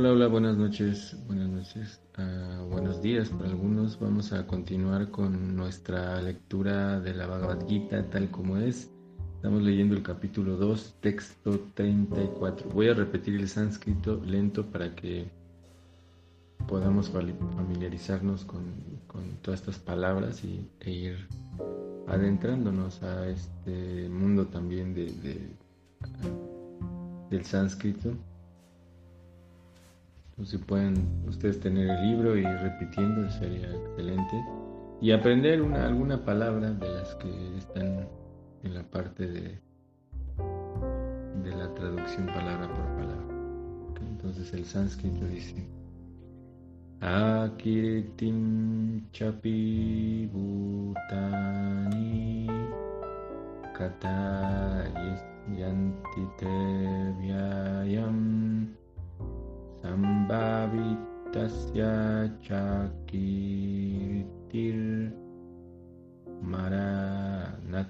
Hola, hola, buenas noches, buenas noches, uh, buenos días para algunos. Vamos a continuar con nuestra lectura de la Bhagavad Gita tal como es. Estamos leyendo el capítulo 2, texto 34. Voy a repetir el sánscrito lento para que podamos familiarizarnos con, con todas estas palabras y, e ir adentrándonos a este mundo también de, de, del sánscrito si pueden ustedes tener el libro y repitiendo, sería excelente. Y aprender una, alguna palabra de las que están en la parte de, de la traducción palabra por palabra. Entonces el sánscrito dice Akiritim chapi bhutani kata yantite vyayam Sambhavitasya chakirtir maranat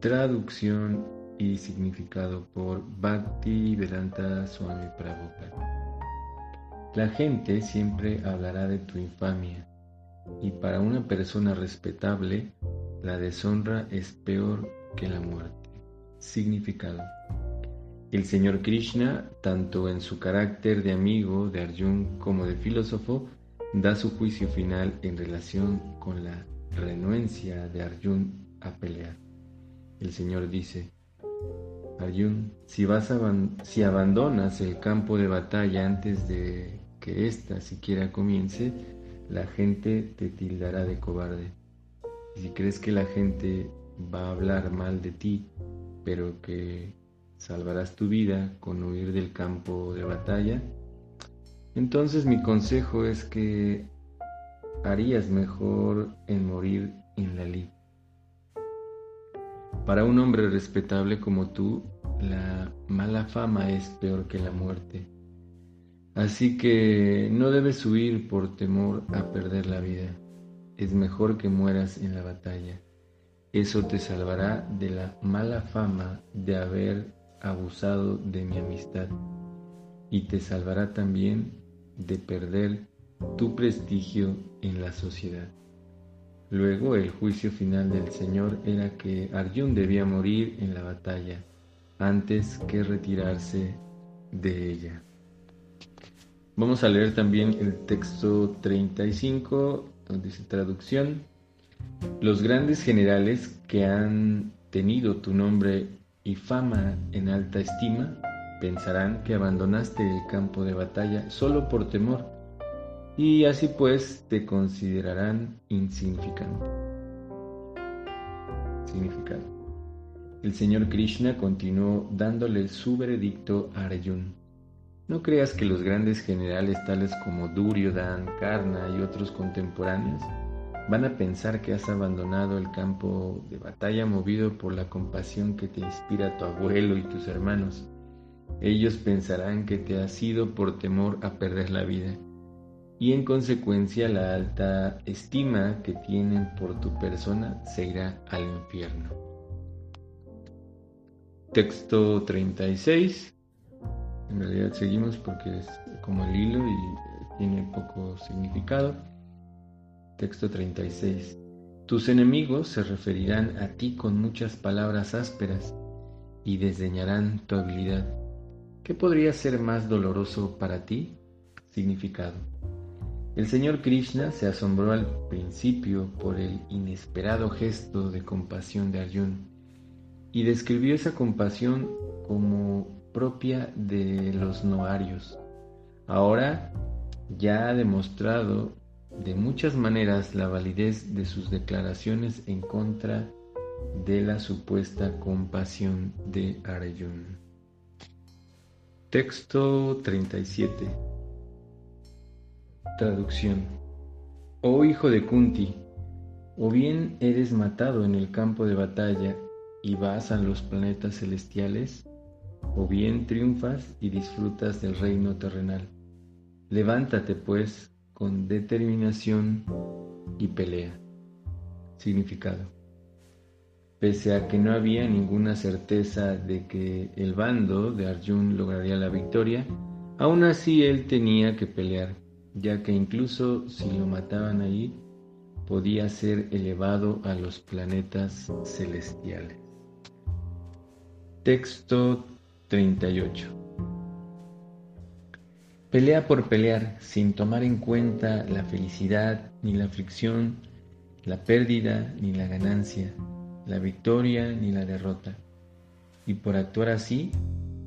Traducción y significado por Bhakti Vedanta Swami Prabhupada. La gente siempre hablará de tu infamia y para una persona respetable la deshonra es peor que la muerte. Significado. El Señor Krishna, tanto en su carácter de amigo de Arjun como de filósofo, da su juicio final en relación con la renuencia de Arjun a pelear. El Señor dice, Arjun, si, vas si abandonas el campo de batalla antes de que ésta siquiera comience, la gente te tildará de cobarde. Y si crees que la gente va a hablar mal de ti, pero que salvarás tu vida con huir del campo de batalla, entonces mi consejo es que harías mejor en morir en la lid. Para un hombre respetable como tú, la mala fama es peor que la muerte. Así que no debes huir por temor a perder la vida. Es mejor que mueras en la batalla. Eso te salvará de la mala fama de haber abusado de mi amistad y te salvará también de perder tu prestigio en la sociedad. Luego el juicio final del Señor era que Arjun debía morir en la batalla antes que retirarse de ella. Vamos a leer también el texto 35, donde dice traducción. Los grandes generales que han tenido tu nombre y fama en alta estima pensarán que abandonaste el campo de batalla solo por temor y así pues te considerarán insignificante. Significado. El señor Krishna continuó dándole su veredicto a Arjuna. No creas que los grandes generales tales como Duryodhan, Karna y otros contemporáneos van a pensar que has abandonado el campo de batalla movido por la compasión que te inspira tu abuelo y tus hermanos. Ellos pensarán que te has ido por temor a perder la vida y en consecuencia la alta estima que tienen por tu persona se irá al infierno. Texto 36. En realidad seguimos porque es como el hilo y tiene poco significado. Texto 36. Tus enemigos se referirán a ti con muchas palabras ásperas y desdeñarán tu habilidad. ¿Qué podría ser más doloroso para ti? Significado. El señor Krishna se asombró al principio por el inesperado gesto de compasión de Arjun y describió esa compasión como propia de los noarios. Ahora ya ha demostrado de muchas maneras la validez de sus declaraciones en contra de la supuesta compasión de Arjun. Texto 37 Traducción Oh hijo de Kunti, o bien eres matado en el campo de batalla y vas a los planetas celestiales, o bien triunfas y disfrutas del reino terrenal. Levántate pues con determinación y pelea. Significado. Pese a que no había ninguna certeza de que el bando de Arjun lograría la victoria, aún así él tenía que pelear, ya que incluso si lo mataban allí, podía ser elevado a los planetas celestiales. Texto 38 Pelea por pelear sin tomar en cuenta la felicidad ni la aflicción, la pérdida ni la ganancia, la victoria ni la derrota. Y por actuar así,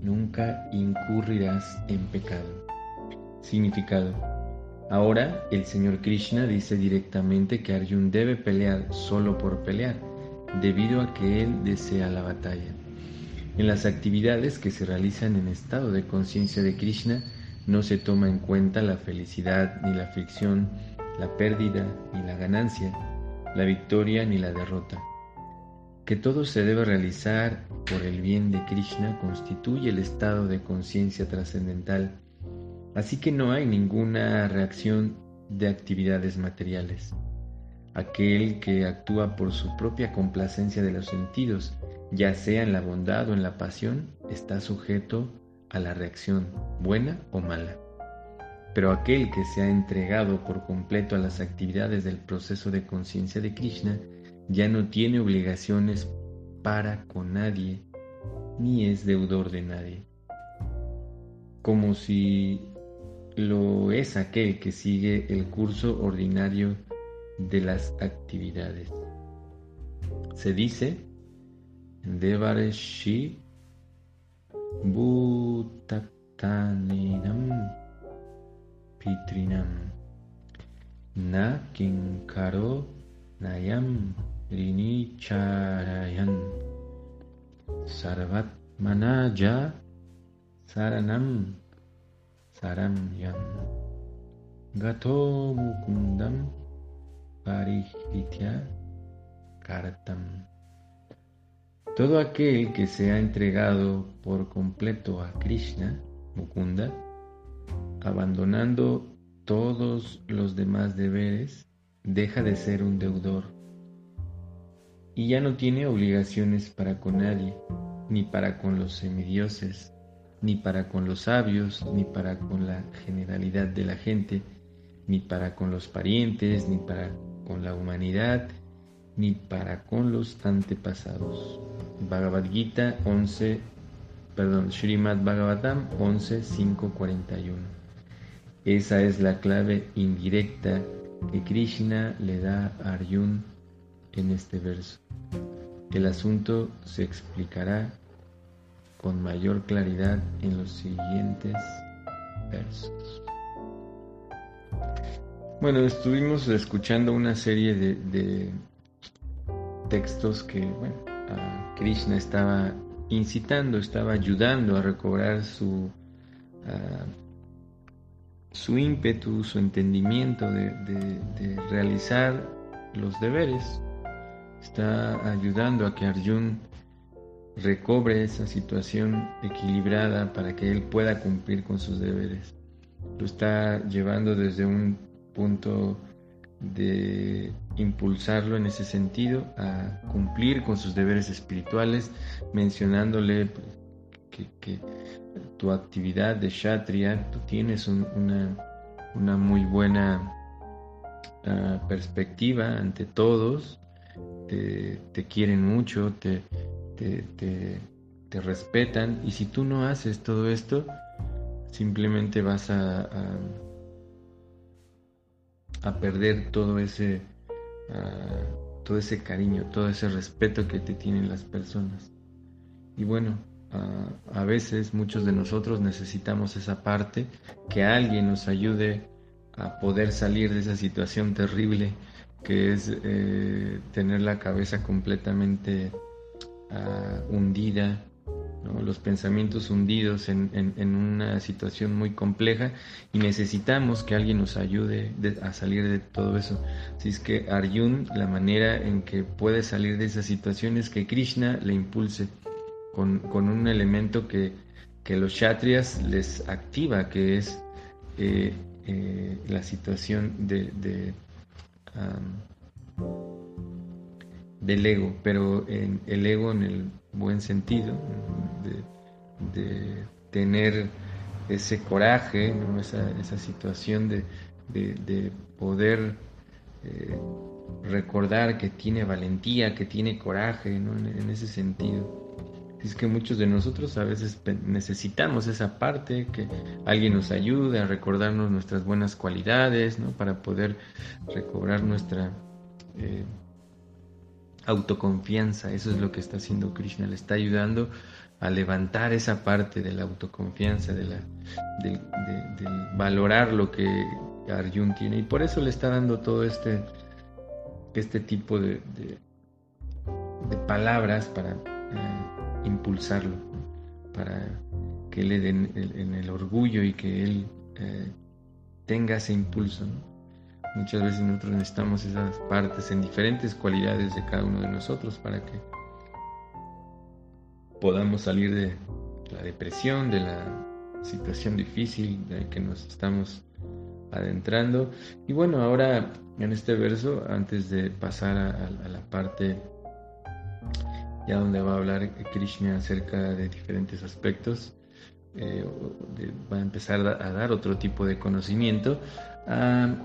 nunca incurrirás en pecado. Significado. Ahora el Señor Krishna dice directamente que Arjun debe pelear solo por pelear, debido a que él desea la batalla. En las actividades que se realizan en estado de conciencia de Krishna, no se toma en cuenta la felicidad ni la aflicción, la pérdida ni la ganancia, la victoria ni la derrota. Que todo se debe realizar por el bien de Krishna constituye el estado de conciencia trascendental, así que no hay ninguna reacción de actividades materiales. Aquel que actúa por su propia complacencia de los sentidos, ya sea en la bondad o en la pasión, está sujeto a la reacción, buena o mala. Pero aquel que se ha entregado por completo a las actividades del proceso de conciencia de Krishna ya no tiene obligaciones para con nadie, ni es deudor de nadie. Como si lo es aquel que sigue el curso ordinario de las actividades. Se dice, Devareshi ीनं पितृणं न किंकरो नयं ऋणीचारयन्। सर्वत्मनज शरणं शरम्यं गतो मुकुन्दं परिहृत्य कर्तम्। Todo aquel que se ha entregado por completo a Krishna, Mukunda, abandonando todos los demás deberes, deja de ser un deudor y ya no tiene obligaciones para con nadie, ni para con los semidioses, ni para con los sabios, ni para con la generalidad de la gente, ni para con los parientes, ni para con la humanidad, ni para con los antepasados. Bhagavad Gita 11, perdón, Srimad Bhagavatam 11.5.41. Esa es la clave indirecta que Krishna le da a Arjun en este verso. El asunto se explicará con mayor claridad en los siguientes versos. Bueno, estuvimos escuchando una serie de, textos que, bueno, Krishna estaba incitando, estaba ayudando a recobrar su, su ímpetu, su entendimiento de, realizar los deberes. Está ayudando a que Arjun recobre esa situación equilibrada para que él pueda cumplir con sus deberes. Lo está llevando desde un punto de impulsarlo en ese sentido a cumplir con sus deberes espirituales, mencionándole que, tu actividad de Kshatriya, tú tienes una, una, muy buena ah, perspectiva ante todos, te, quieren mucho, te, te, respetan, y si tú no haces todo esto, simplemente vas a perder todo ese, ah, todo ese cariño, todo ese respeto que te tienen las personas. Y bueno, ah, a veces muchos de nosotros necesitamos esa parte, que alguien nos ayude a poder salir de esa situación terrible que es eh, tener la cabeza completamente ah, hundida, los pensamientos hundidos en, una situación muy compleja y necesitamos que alguien nos ayude a salir de todo eso. Así es que Arjun, la manera en que puede salir de esa situación es que Krishna le impulse con, un elemento que, los kshatriyas les activa, que es eh, eh, la situación de, del ego, pero en el ego en el buen sentido, de, tener ese coraje, esa, situación de, poder eh, recordar que tiene valentía, que tiene coraje, en, ese sentido. Es que muchos de nosotros a veces necesitamos esa parte, que alguien nos ayude a recordarnos nuestras buenas cualidades, ¿no? para poder recobrar nuestra eh, autoconfianza. Eso es lo que está haciendo Krishna, le está ayudando a levantar esa parte de la autoconfianza, de, la, de, valorar lo que Arjun tiene. Y por eso le está dando todo este, este tipo de, de palabras para eh, impulsarlo, para que le den en el orgullo y que él eh, tenga ese impulso. Muchas veces nosotros necesitamos esas partes en diferentes cualidades de cada uno de nosotros para que podamos salir de la depresión, de la situación difícil de que nos estamos adentrando. Y bueno, ahora en este verso, antes de pasar a, la parte ya donde va a hablar Krishna acerca de diferentes aspectos, eh, va a empezar a dar otro tipo de conocimiento. Ah,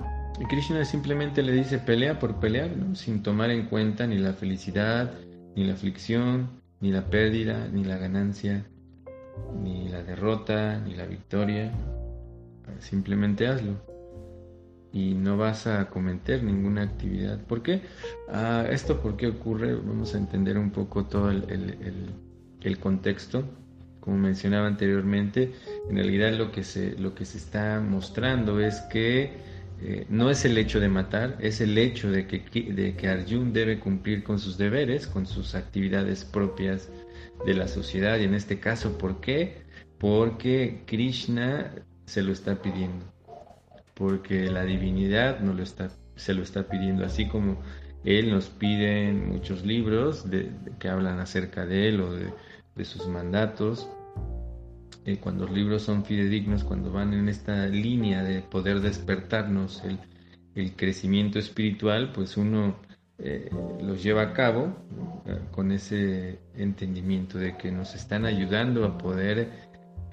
Krishna simplemente le dice pelea por pelear, sin tomar en cuenta ni la felicidad, ni la aflicción, ni la pérdida, ni la ganancia, ni la derrota, ni la victoria. Simplemente hazlo. Y no vas a cometer ninguna actividad. ¿Por qué? Ah, ¿Esto por qué ocurre? Vamos a entender un poco todo el contexto. Como mencionaba anteriormente, en realidad lo que se, lo que se está mostrando es que eh, no es el hecho de matar, es el hecho de que, de que Arjun debe cumplir con sus deberes, con sus actividades propias de la sociedad. Y en este caso, ¿por qué? Porque Krishna se lo está pidiendo. Porque la divinidad no lo está, se lo está pidiendo, así como él nos pide en muchos libros que hablan acerca de él o de sus mandatos cuando los libros son fidedignos, cuando van en esta línea de poder despertarnos el, crecimiento espiritual, pues uno eh, los lleva a cabo eh, con ese entendimiento de que nos están ayudando a poder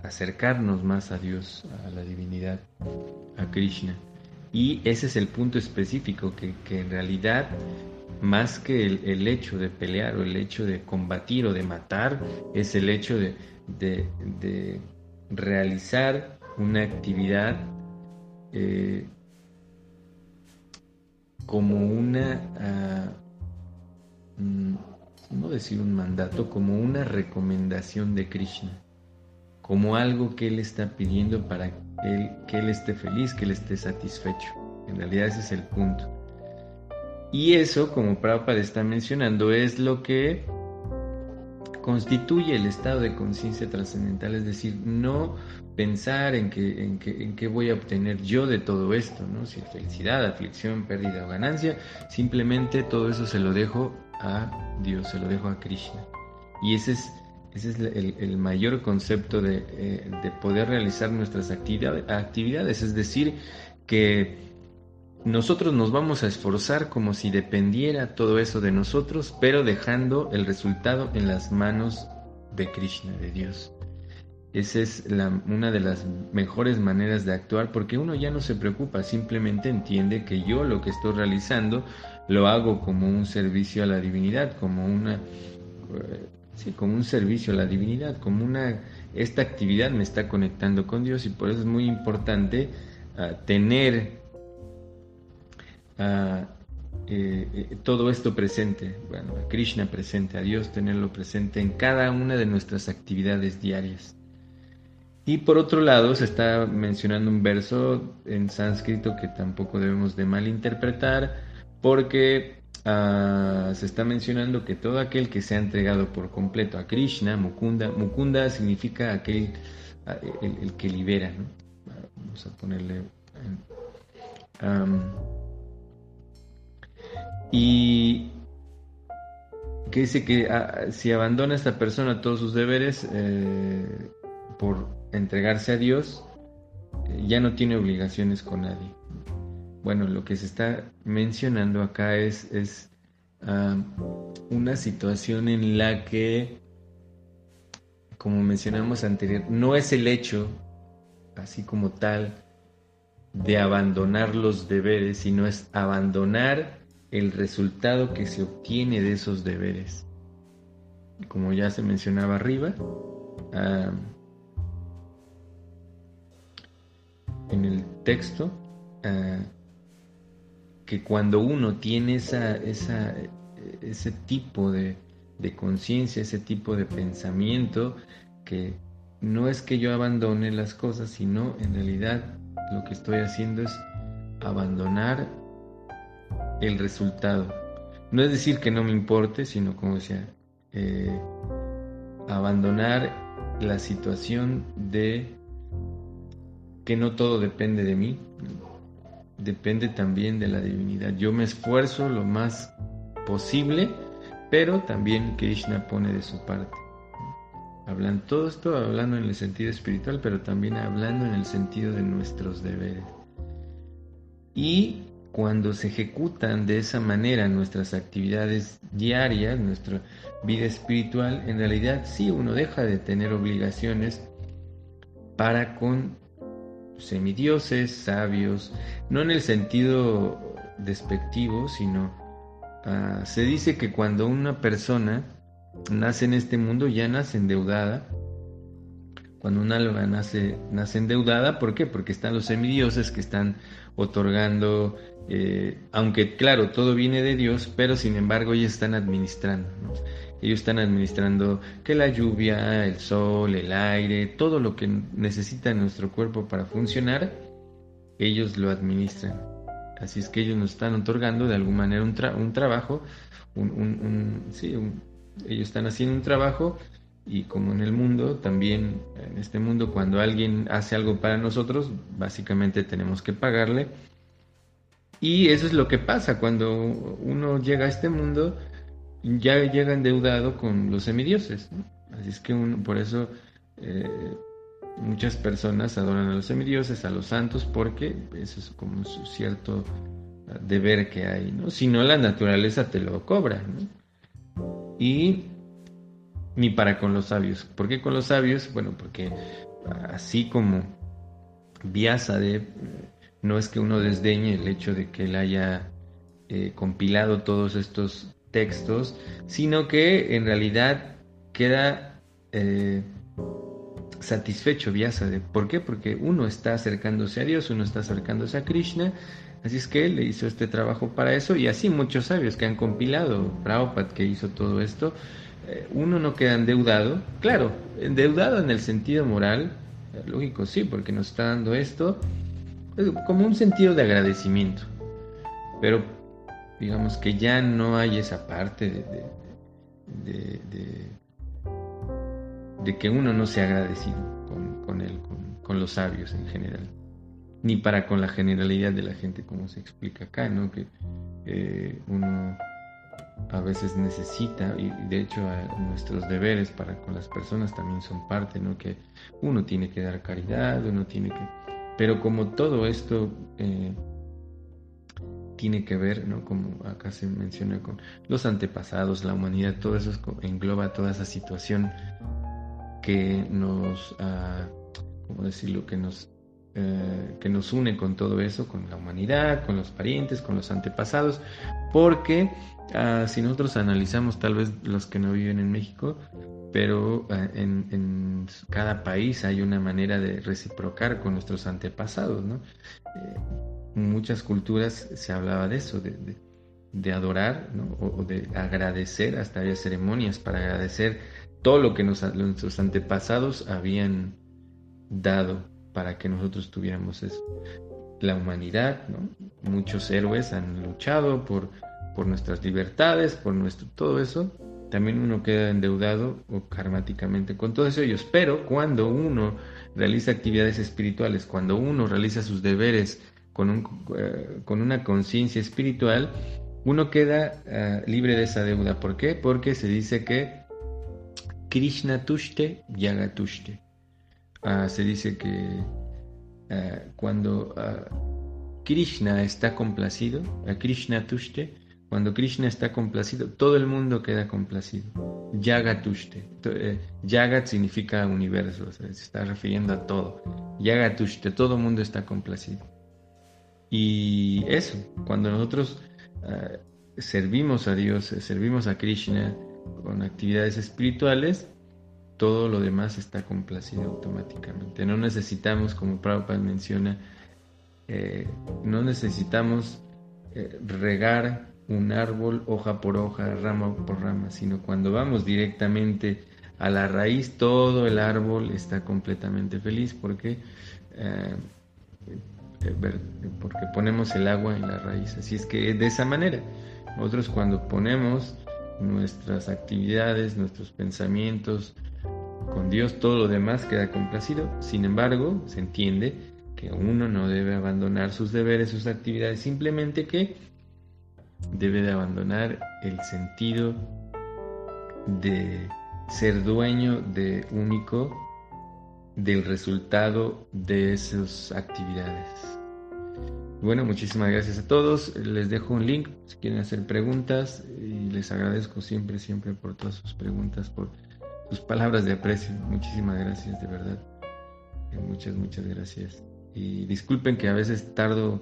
acercarnos más a Dios, a la divinidad, a Krishna. Y ese es el punto específico, que, en realidad, más que el, hecho de pelear o el hecho de combatir o de matar, es el hecho de, de, realizar una actividad eh, como una, ah, mm, no decir un mandato, como una recomendación de Krishna, como algo que Él está pidiendo para él, que Él esté feliz, que Él esté satisfecho. En realidad ese es el punto. Y eso, como Prabhupada está mencionando, es lo que constituye el estado de conciencia trascendental, es decir, no pensar en qué en, en qué voy a obtener yo de todo esto, ¿no? si felicidad, aflicción, pérdida o ganancia, simplemente todo eso se lo dejo a Dios, se lo dejo a Krishna. Y ese es, ese es el, mayor concepto de, eh, de poder realizar nuestras actividades, es decir, que nosotros nos vamos a esforzar como si dependiera todo eso de nosotros, pero dejando el resultado en las manos de Krishna, de Dios. Esa es una de las mejores maneras de actuar porque uno ya no se preocupa, simplemente entiende que yo lo que estoy realizando lo hago como un servicio a la divinidad, como una eh, sí, como un servicio a la divinidad, como una esta actividad me está conectando con Dios y por eso es muy importante ah, tener eh, eh, todo esto presente, bueno, a Krishna presente, a Dios tenerlo presente en cada una de nuestras actividades diarias. Y por otro lado, se está mencionando un verso en sánscrito que tampoco debemos de malinterpretar, porque ah, se está mencionando que todo aquel que se ha entregado por completo a Krishna, Mukunda, Mukunda significa aquel, ah, el, que libera, Vamos a ponerle... Y que dice que ah, si abandona a esta persona todos sus deberes eh, por entregarse a Dios, eh, ya no tiene obligaciones con nadie. Bueno, lo que se está mencionando acá es, es una situación en la que, como mencionamos anterior, no es el hecho, así como tal, de abandonar los deberes, sino es abandonar el resultado que se obtiene de esos deberes. Como ya se mencionaba arriba, en el texto, que cuando uno tiene esa, ese tipo de, de conciencia, ese tipo de pensamiento, que no es que yo abandone las cosas, sino en realidad lo que estoy haciendo es abandonar el resultado. No es decir que no me importe, sino como decía, eh, abandonar la situación de que no todo depende de mí, depende también de la divinidad. Yo me esfuerzo lo más posible, pero también Krishna pone de su parte. Hablan todo esto hablando en el sentido espiritual, pero también hablando en el sentido de nuestros deberes. Y cuando se ejecutan de esa manera nuestras actividades diarias, nuestra vida espiritual, en realidad sí uno deja de tener obligaciones para con semidioses, sabios, no en el sentido despectivo, sino ah, se dice que cuando una persona nace en este mundo ya nace endeudada. Cuando un alma nace, nace endeudada, ¿por qué? Porque están los semidioses que están otorgando, eh, aunque claro, todo viene de Dios, pero sin embargo ellos están administrando. Ellos están administrando que la lluvia, el sol, el aire, todo lo que necesita nuestro cuerpo para funcionar, ellos lo administran. Así es que ellos nos están otorgando de alguna manera un, trabajo, un, ellos están haciendo un trabajo y como en el mundo, también en este mundo cuando alguien hace algo para nosotros, básicamente tenemos que pagarle. Y eso es lo que pasa cuando uno llega a este mundo, ya llega endeudado con los semidioses. Así es que uno, por eso eh, muchas personas adoran a los semidioses, a los santos, porque eso es como un cierto deber que hay. ¿no? Si no, la naturaleza te lo cobra. ¿no? y ni para con los sabios. ¿Por qué con los sabios? Bueno, porque así como de no es que uno desdeñe el hecho de que él haya eh, compilado todos estos textos, sino que en realidad queda eh, satisfecho de ¿Por qué? Porque uno está acercándose a Dios, uno está acercándose a Krishna, Así es que él le hizo este trabajo para eso y así muchos sabios que han compilado, Prabhupada que hizo todo esto, eh, uno no queda endeudado, claro, endeudado en el sentido moral, lógico sí, porque nos está dando esto como un sentido de agradecimiento, pero digamos que ya no hay esa parte de, de, que uno no sea agradecido con, él, con los sabios en general ni para con la generalidad de la gente, como se explica acá, ¿no? Que eh, uno a veces necesita, y de hecho nuestros deberes para con las personas también son parte, ¿no? Que uno tiene que dar caridad, uno tiene que... Pero como todo esto eh, tiene que ver, ¿no? Como acá se menciona con los antepasados, la humanidad, todo eso engloba toda esa situación que nos, ah, ¿cómo decirlo? Que nos eh, que nos une con todo eso, con la humanidad, con los parientes, con los antepasados, porque ah, si nosotros analizamos tal vez los que no viven en México, pero ah, en, cada país hay una manera de reciprocar con nuestros antepasados, ¿no? Eh, muchas culturas se hablaba de eso, de, adorar o, de agradecer, hasta había ceremonias para agradecer todo lo que nuestros antepasados habían dado para que nosotros tuviéramos eso. La humanidad, ¿no? muchos héroes han luchado por, nuestras libertades, por nuestro todo eso. También uno queda endeudado o karmáticamente con todos ellos. Pero cuando uno realiza actividades espirituales, cuando uno realiza sus deberes con, eh, una conciencia espiritual, uno queda eh, libre de esa deuda. ¿Por qué? Porque se dice que Krishna tushte, yaga tushte. Ah, se dice que ah, cuando ah, Krishna está complacido, Krishna Tushte, Cuando Krishna está complacido, todo el mundo queda complacido. Yagatushte. Eh, Yagat significa universo, se está refiriendo a todo. Yagatushte, todo el mundo está complacido. Y eso, cuando nosotros servimos a Dios, servimos a Krishna con actividades espirituales, todo lo demás está complacido automáticamente. No necesitamos, como Prabhupada menciona, no necesitamos regar un árbol hoja por hoja, rama por rama, sino cuando vamos directamente a la raíz, todo el árbol está completamente feliz porque, eh, porque ponemos el agua en la raíz. Así es que de esa manera, nosotros cuando ponemos nuestras actividades, nuestros pensamientos con Dios, todo lo demás queda complacido. Sin embargo, se entiende que uno no debe abandonar sus deberes, sus actividades, simplemente que debe de abandonar el sentido de ser dueño de único del resultado de esas actividades. Bueno, muchísimas gracias a todos. Les dejo un link si quieren hacer preguntas y les agradezco siempre, siempre por todas sus preguntas, por sus palabras de aprecio. Muchísimas gracias, de verdad. Muchas, muchas gracias. Y disculpen que a veces tardo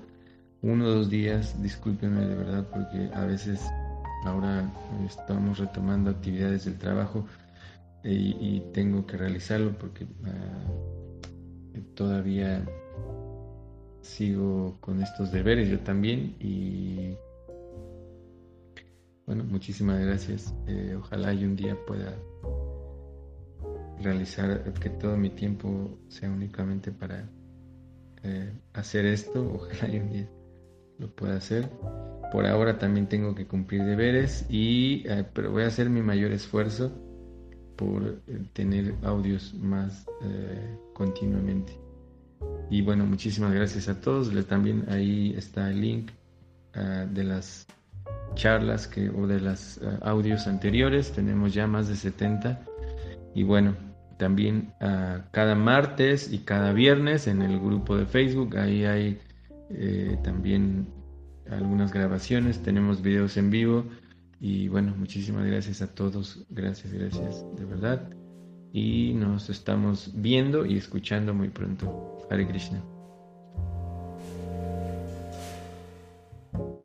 uno o dos días, discúlpenme de verdad porque a veces ahora estamos retomando actividades del trabajo y, tengo que realizarlo porque ah, todavía sigo con estos deberes yo también y bueno, muchísimas gracias. Eh, ojalá y un día pueda realizar que todo mi tiempo sea únicamente para eh, hacer esto. Ojalá y un día lo pueda hacer. Por ahora también tengo que cumplir deberes y eh, pero voy a hacer mi mayor esfuerzo por eh, tener audios más eh, continuamente. Y bueno, muchísimas gracias a todos. También ahí está el link ah, de las charlas que, o de los ah, audios anteriores. Tenemos ya más de 70. Y bueno, también uh, cada martes y cada viernes en el grupo de Facebook, ahí hay eh, también algunas grabaciones, tenemos videos en vivo y bueno, muchísimas gracias a todos, gracias, gracias, de verdad. Y nos estamos viendo y escuchando muy pronto. Hare Krishna.